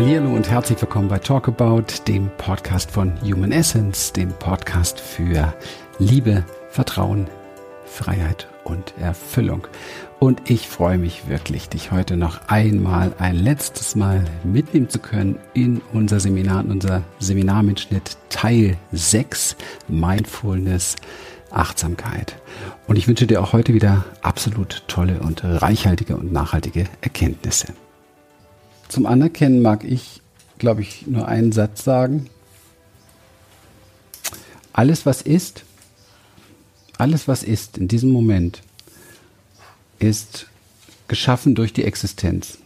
Hallo und herzlich willkommen bei Talk About, dem Podcast von Human Essence, dem Podcast für Liebe, Vertrauen, Freiheit und Erfüllung. Und ich freue mich wirklich, dich heute noch einmal, ein letztes Mal mitnehmen zu können in unser Seminar, in unser Seminarmitschnitt Teil 6, Mindfulness, Achtsamkeit. Und ich wünsche dir auch heute wieder absolut tolle und reichhaltige und nachhaltige Erkenntnisse. Zum Anerkennen mag ich, glaube ich, nur einen Satz sagen. Alles, was ist, alles, was ist in diesem Moment, ist geschaffen durch die Existenz,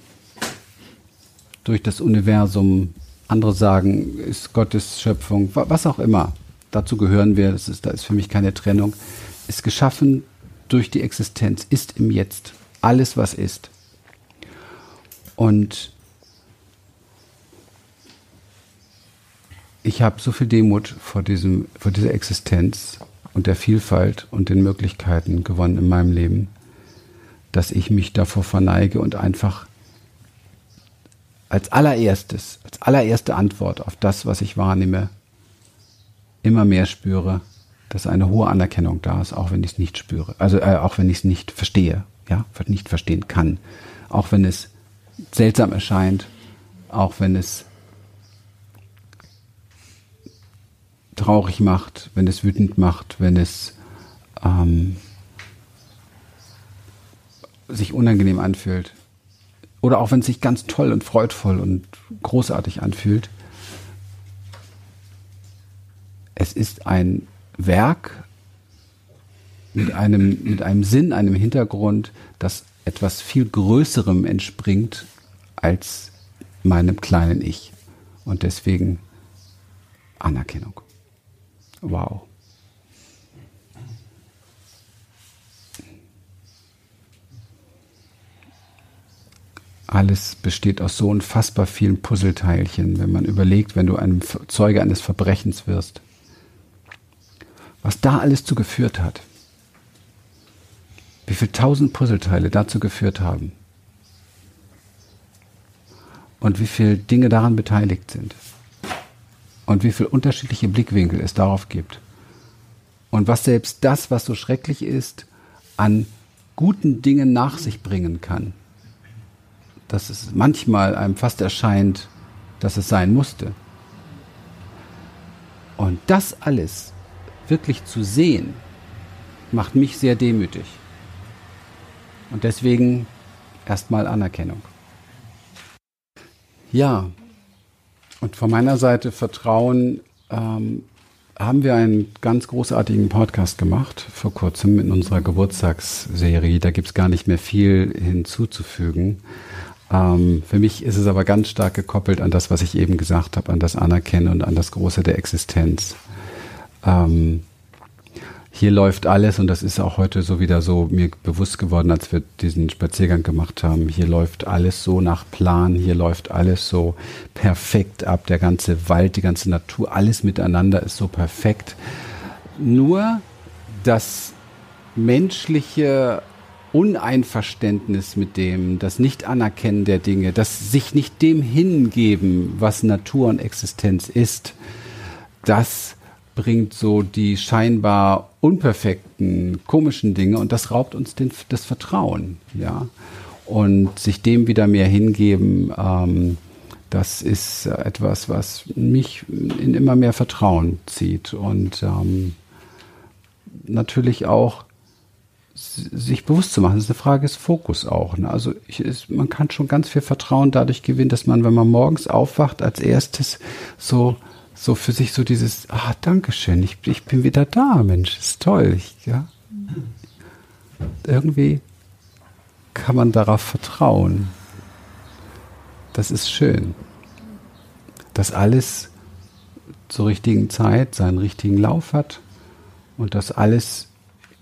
durch das Universum. Andere sagen, ist Gottes Schöpfung, was auch immer. Dazu gehören wir, das ist, da ist für mich keine Trennung. Ist geschaffen durch die Existenz, ist im Jetzt. Alles, was ist. Und ich habe so viel Demut vor, diesem, vor dieser Existenz und der Vielfalt und den Möglichkeiten gewonnen in meinem Leben, dass ich mich davor verneige und einfach als allererstes, als allererste Antwort auf das, was ich wahrnehme, immer mehr spüre, dass eine hohe Anerkennung da ist, auch wenn ich es nicht spüre, also äh, auch wenn ich es nicht verstehe, ja, nicht verstehen kann, auch wenn es seltsam erscheint, auch wenn es traurig macht, wenn es wütend macht, wenn es ähm, sich unangenehm anfühlt. Oder auch wenn es sich ganz toll und freudvoll und großartig anfühlt. Es ist ein Werk mit einem, mit einem Sinn, einem Hintergrund, das etwas viel Größerem entspringt als meinem kleinen Ich. Und deswegen Anerkennung. Wow. Alles besteht aus so unfassbar vielen Puzzleteilchen, wenn man überlegt, wenn du einem Zeuge eines Verbrechens wirst. Was da alles zu geführt hat. Wie viele tausend Puzzleteile dazu geführt haben. Und wie viele Dinge daran beteiligt sind und wie viele unterschiedliche Blickwinkel es darauf gibt. Und was selbst das, was so schrecklich ist, an guten Dingen nach sich bringen kann. Dass es manchmal einem fast erscheint, dass es sein musste. Und das alles wirklich zu sehen, macht mich sehr demütig. Und deswegen erstmal Anerkennung. Ja, und von meiner Seite Vertrauen ähm, haben wir einen ganz großartigen Podcast gemacht vor kurzem in unserer Geburtstagsserie. Da gibt es gar nicht mehr viel hinzuzufügen. Ähm, für mich ist es aber ganz stark gekoppelt an das, was ich eben gesagt habe, an das Anerkennen und an das Große der Existenz. Ähm, hier läuft alles, und das ist auch heute so wieder so mir bewusst geworden, als wir diesen Spaziergang gemacht haben, hier läuft alles so nach Plan, hier läuft alles so perfekt ab, der ganze Wald, die ganze Natur, alles miteinander ist so perfekt. Nur das menschliche Uneinverständnis mit dem, das Nicht-Anerkennen der Dinge, das sich nicht dem hingeben, was Natur und Existenz ist, das bringt so die scheinbar unperfekten, komischen Dinge und das raubt uns den, das Vertrauen, ja. Und sich dem wieder mehr hingeben, ähm, das ist etwas, was mich in immer mehr Vertrauen zieht und ähm, natürlich auch sich bewusst zu machen. Das ist eine Frage des Fokus auch. Ne? Also ich, ist, man kann schon ganz viel Vertrauen dadurch gewinnen, dass man, wenn man morgens aufwacht, als erstes so so für sich so dieses, ah, Dankeschön, ich, ich bin wieder da, Mensch, ist toll. Ich, ja. Irgendwie kann man darauf vertrauen. Das ist schön. Dass alles zur richtigen Zeit seinen richtigen Lauf hat und dass alles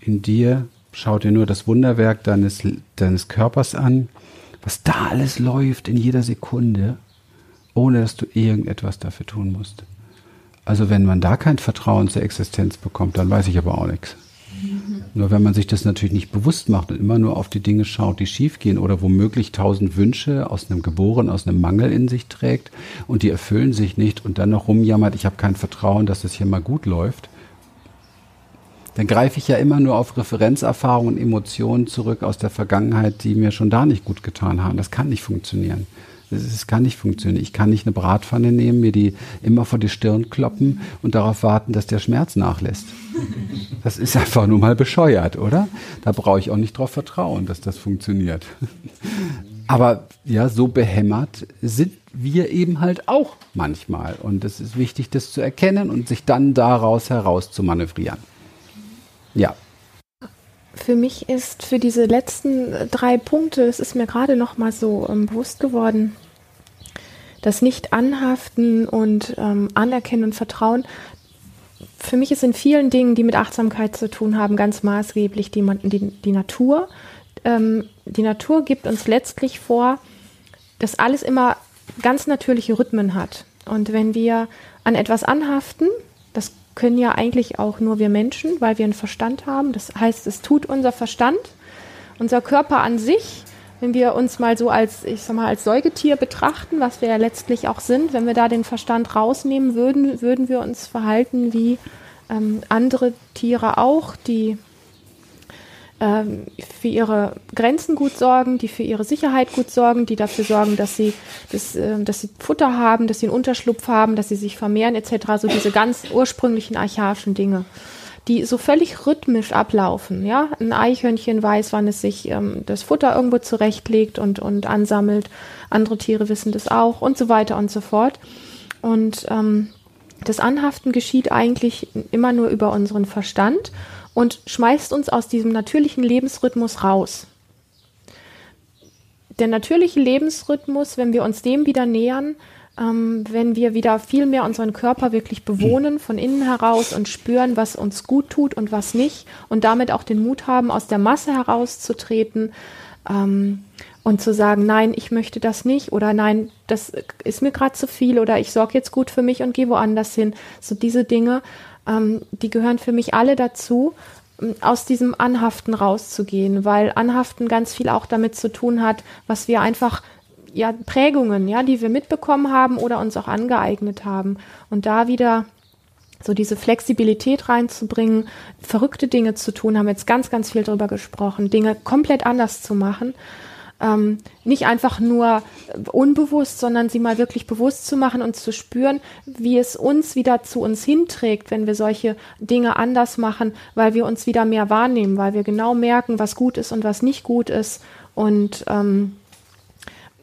in dir, schau dir nur das Wunderwerk deines, deines Körpers an, was da alles läuft in jeder Sekunde, ohne dass du irgendetwas dafür tun musst. Also wenn man da kein Vertrauen zur Existenz bekommt, dann weiß ich aber auch nichts. Nur wenn man sich das natürlich nicht bewusst macht und immer nur auf die Dinge schaut, die schiefgehen oder womöglich tausend Wünsche aus einem Geboren, aus einem Mangel in sich trägt und die erfüllen sich nicht und dann noch rumjammert, ich habe kein Vertrauen, dass es hier mal gut läuft, dann greife ich ja immer nur auf Referenzerfahrungen und Emotionen zurück aus der Vergangenheit, die mir schon da nicht gut getan haben. Das kann nicht funktionieren. Das kann nicht funktionieren. Ich kann nicht eine Bratpfanne nehmen, mir die immer vor die Stirn kloppen und darauf warten, dass der Schmerz nachlässt. Das ist einfach nur mal bescheuert, oder? Da brauche ich auch nicht darauf vertrauen, dass das funktioniert. Aber ja, so behämmert sind wir eben halt auch manchmal. Und es ist wichtig, das zu erkennen und sich dann daraus heraus zu manövrieren. Ja. Für mich ist für diese letzten drei Punkte, es ist mir gerade noch mal so ähm, bewusst geworden, das Nicht-Anhaften und ähm, Anerkennen und Vertrauen. Für mich ist in vielen Dingen, die mit Achtsamkeit zu tun haben, ganz maßgeblich die, die, die Natur. Ähm, die Natur gibt uns letztlich vor, dass alles immer ganz natürliche Rhythmen hat. Und wenn wir an etwas anhaften, das können ja eigentlich auch nur wir Menschen, weil wir einen Verstand haben. Das heißt, es tut unser Verstand, unser Körper an sich. Wenn wir uns mal so als, ich sag mal, als Säugetier betrachten, was wir ja letztlich auch sind, wenn wir da den Verstand rausnehmen würden, würden wir uns verhalten wie ähm, andere Tiere auch, die ähm, für ihre Grenzen gut sorgen, die für ihre Sicherheit gut sorgen, die dafür sorgen, dass sie, dass, äh, dass sie Futter haben, dass sie einen Unterschlupf haben, dass sie sich vermehren etc. So diese ganz ursprünglichen archaischen Dinge, die so völlig rhythmisch ablaufen. Ja, ein Eichhörnchen weiß, wann es sich ähm, das Futter irgendwo zurechtlegt und und ansammelt. Andere Tiere wissen das auch und so weiter und so fort. Und ähm, das Anhaften geschieht eigentlich immer nur über unseren Verstand und schmeißt uns aus diesem natürlichen Lebensrhythmus raus. Der natürliche Lebensrhythmus, wenn wir uns dem wieder nähern, ähm, wenn wir wieder viel mehr unseren Körper wirklich bewohnen von innen heraus und spüren, was uns gut tut und was nicht und damit auch den Mut haben, aus der Masse herauszutreten ähm, und zu sagen, nein, ich möchte das nicht oder nein, das ist mir gerade zu viel oder ich sorge jetzt gut für mich und gehe woanders hin. So diese Dinge ähm, die gehören für mich alle dazu, ähm, aus diesem Anhaften rauszugehen, weil Anhaften ganz viel auch damit zu tun hat, was wir einfach ja Prägungen, ja, die wir mitbekommen haben oder uns auch angeeignet haben. Und da wieder so diese Flexibilität reinzubringen, verrückte Dinge zu tun, haben jetzt ganz, ganz viel drüber gesprochen, Dinge komplett anders zu machen ähm, nicht einfach nur unbewusst, sondern sie mal wirklich bewusst zu machen und zu spüren, wie es uns wieder zu uns hinträgt, wenn wir solche Dinge anders machen, weil wir uns wieder mehr wahrnehmen, weil wir genau merken, was gut ist und was nicht gut ist. Und ähm,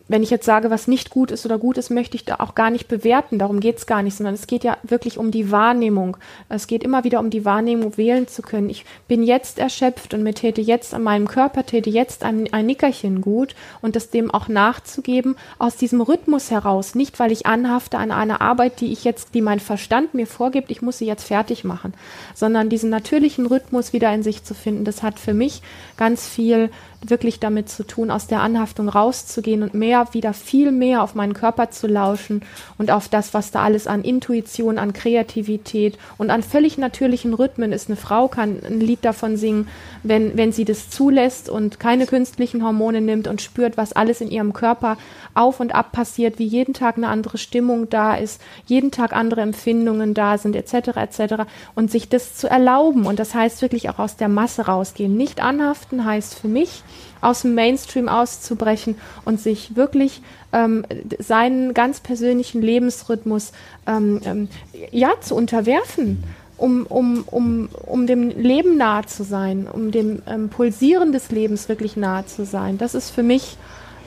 wenn ich jetzt sage, was nicht gut ist oder gut ist, möchte ich da auch gar nicht bewerten. Darum geht es gar nicht, sondern es geht ja wirklich um die Wahrnehmung. Es geht immer wieder um die Wahrnehmung, wählen zu können. Ich bin jetzt erschöpft und mir täte jetzt an meinem Körper, täte jetzt ein, ein Nickerchen gut und das dem auch nachzugeben aus diesem Rhythmus heraus. Nicht, weil ich anhafte an einer Arbeit, die ich jetzt, die mein Verstand mir vorgibt, ich muss sie jetzt fertig machen, sondern diesen natürlichen Rhythmus wieder in sich zu finden. Das hat für mich ganz viel wirklich damit zu tun, aus der Anhaftung rauszugehen und mehr, wieder viel mehr auf meinen Körper zu lauschen und auf das, was da alles an Intuition, an Kreativität und an völlig natürlichen Rhythmen ist. Eine Frau kann ein Lied davon singen, wenn, wenn sie das zulässt und keine künstlichen Hormone nimmt und spürt, was alles in ihrem Körper auf und ab passiert, wie jeden Tag eine andere Stimmung da ist, jeden Tag andere Empfindungen da sind, etc., etc. Und sich das zu erlauben. Und das heißt wirklich auch aus der Masse rausgehen. Nicht anhaften heißt für mich, aus dem Mainstream auszubrechen und sich wirklich ähm, seinen ganz persönlichen Lebensrhythmus ähm, ähm, ja zu unterwerfen. Um, um, um, um dem Leben nahe zu sein, um dem ähm, Pulsieren des Lebens wirklich nahe zu sein. Das ist für mich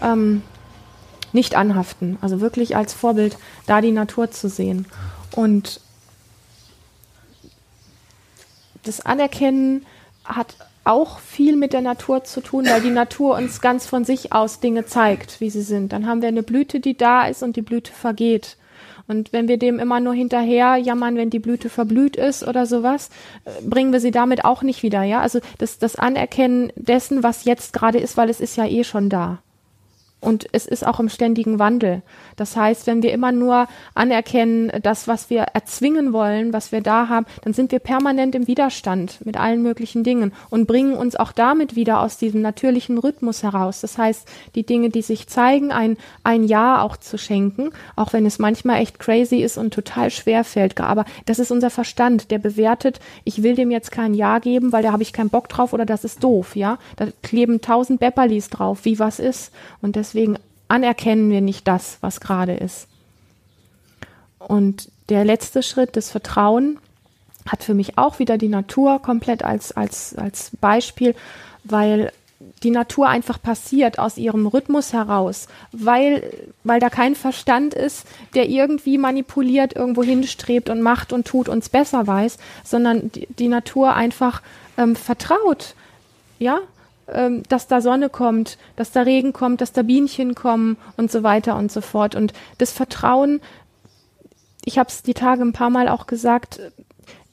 ähm, nicht anhaften, also wirklich als Vorbild da die Natur zu sehen. Und das Anerkennen hat auch viel mit der Natur zu tun, weil die Natur uns ganz von sich aus Dinge zeigt, wie sie sind. Dann haben wir eine Blüte, die da ist und die Blüte vergeht. Und wenn wir dem immer nur hinterher jammern, wenn die Blüte verblüht ist oder sowas, äh, bringen wir sie damit auch nicht wieder, ja? Also das, das Anerkennen dessen, was jetzt gerade ist, weil es ist ja eh schon da. Und es ist auch im ständigen Wandel. Das heißt, wenn wir immer nur anerkennen, das, was wir erzwingen wollen, was wir da haben, dann sind wir permanent im Widerstand mit allen möglichen Dingen und bringen uns auch damit wieder aus diesem natürlichen Rhythmus heraus. Das heißt, die Dinge, die sich zeigen, ein, ein Ja auch zu schenken, auch wenn es manchmal echt crazy ist und total schwer fällt. Aber das ist unser Verstand, der bewertet, ich will dem jetzt kein Ja geben, weil da habe ich keinen Bock drauf oder das ist doof, ja. Da kleben tausend Bepperlis drauf, wie was ist. Und das deswegen anerkennen wir nicht das, was gerade ist. Und der letzte Schritt, das Vertrauen, hat für mich auch wieder die Natur komplett als, als, als Beispiel, weil die Natur einfach passiert aus ihrem Rhythmus heraus, weil, weil da kein Verstand ist, der irgendwie manipuliert, irgendwo hinstrebt und macht und tut uns besser weiß, sondern die, die Natur einfach ähm, vertraut. Ja, ähm, dass da Sonne kommt, dass da Regen kommt, dass da Bienchen kommen und so weiter und so fort. Und das Vertrauen, ich habe es die Tage ein paar Mal auch gesagt,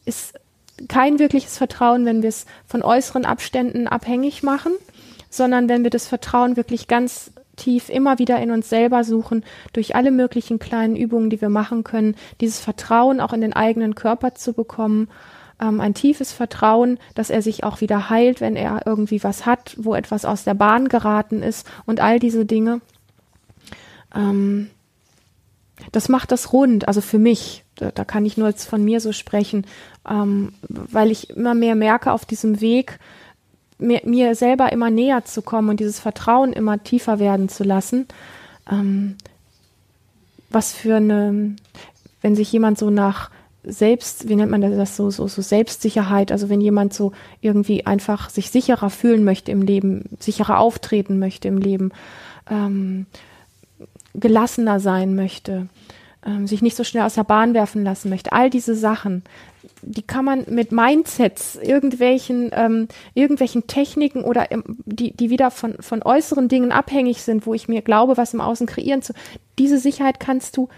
ist kein wirkliches Vertrauen, wenn wir es von äußeren Abständen abhängig machen, sondern wenn wir das Vertrauen wirklich ganz tief immer wieder in uns selber suchen, durch alle möglichen kleinen Übungen, die wir machen können, dieses Vertrauen auch in den eigenen Körper zu bekommen ähm, ein tiefes Vertrauen, dass er sich auch wieder heilt, wenn er irgendwie was hat, wo etwas aus der Bahn geraten ist und all diese Dinge. Ähm, das macht das rund, also für mich, da, da kann ich nur jetzt von mir so sprechen, ähm, weil ich immer mehr merke auf diesem Weg, mir, mir, selber immer näher zu kommen und dieses Vertrauen immer tiefer werden zu lassen. Ähm, was für eine, wenn sich jemand so nach selbst, wie nennt man das so, so, so Selbstsicherheit, also wenn jemand so irgendwie einfach sich sicherer fühlen möchte im Leben, sicherer auftreten möchte im Leben, ähm, gelassener sein möchte, ähm, sich nicht so schnell aus der Bahn werfen lassen möchte, all diese Sachen, die kann man mit Mindsets, irgendwelchen, ähm, irgendwelchen Techniken oder ähm, die, die wieder von, von äußeren Dingen abhängig sind, wo ich mir glaube, was im Außen kreieren zu, diese Sicherheit kannst du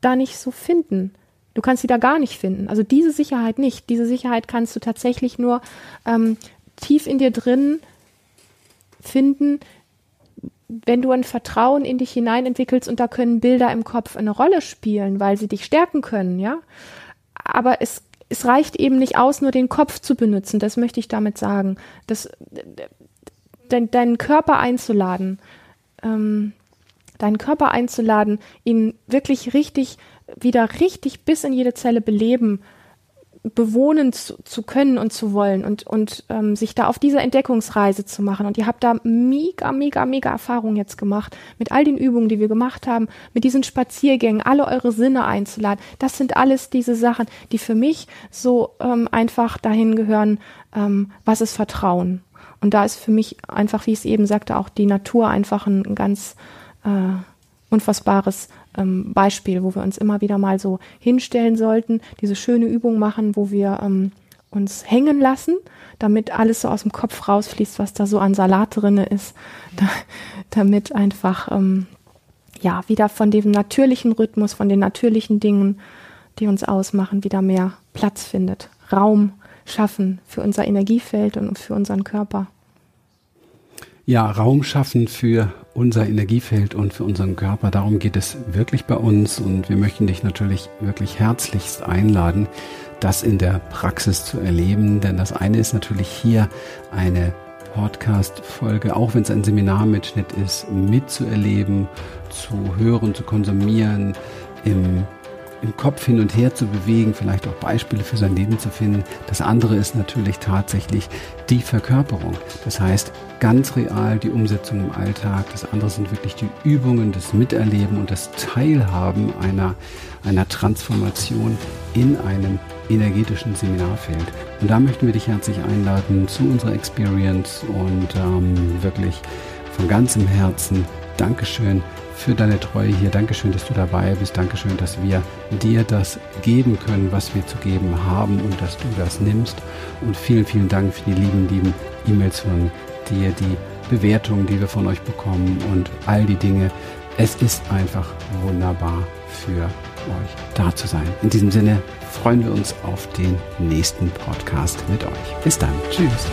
da nicht so finden. Du kannst sie da gar nicht finden. Also diese Sicherheit nicht. Diese Sicherheit kannst du tatsächlich nur ähm, tief in dir drin finden, wenn du ein Vertrauen in dich hinein entwickelst und da können Bilder im Kopf eine Rolle spielen, weil sie dich stärken können, ja. Aber es, es reicht eben nicht aus, nur den Kopf zu benutzen. Das möchte ich damit sagen. Das, de, deinen Körper einzuladen, ähm, deinen Körper einzuladen, ihn wirklich richtig wieder richtig bis in jede Zelle beleben, bewohnen zu, zu können und zu wollen und, und ähm, sich da auf diese Entdeckungsreise zu machen. Und ihr habt da mega, mega, mega Erfahrung jetzt gemacht mit all den Übungen, die wir gemacht haben, mit diesen Spaziergängen, alle eure Sinne einzuladen. Das sind alles diese Sachen, die für mich so ähm, einfach dahin gehören, ähm, was ist Vertrauen. Und da ist für mich einfach, wie ich es eben sagte, auch die Natur einfach ein, ein ganz äh, unfassbares ähm, Beispiel, wo wir uns immer wieder mal so hinstellen sollten, diese schöne Übung machen, wo wir ähm, uns hängen lassen, damit alles so aus dem Kopf rausfließt, was da so an Salat drinne ist, da, damit einfach ähm, ja wieder von dem natürlichen Rhythmus, von den natürlichen Dingen, die uns ausmachen, wieder mehr Platz findet, Raum schaffen für unser Energiefeld und für unseren Körper. Ja, Raum schaffen für unser Energiefeld und für unseren Körper. Darum geht es wirklich bei uns und wir möchten dich natürlich wirklich herzlichst einladen, das in der Praxis zu erleben. Denn das eine ist natürlich hier eine Podcast-Folge, auch wenn es ein Seminarmitschnitt ist, mitzuerleben, zu hören, zu konsumieren, im im Kopf hin und her zu bewegen, vielleicht auch Beispiele für sein Leben zu finden. Das andere ist natürlich tatsächlich die Verkörperung. Das heißt, ganz real die Umsetzung im Alltag. Das andere sind wirklich die Übungen, das Miterleben und das Teilhaben einer, einer Transformation in einem energetischen Seminarfeld. Und da möchten wir dich herzlich einladen zu unserer Experience und ähm, wirklich von ganzem Herzen Dankeschön für deine Treue hier. Dankeschön, dass du dabei bist. Dankeschön, dass wir dir das geben können, was wir zu geben haben und dass du das nimmst. Und vielen, vielen Dank für die lieben, lieben E-Mails von dir, die Bewertungen, die wir von euch bekommen und all die Dinge. Es ist einfach wunderbar für euch da zu sein. In diesem Sinne freuen wir uns auf den nächsten Podcast mit euch. Bis dann. Tschüss.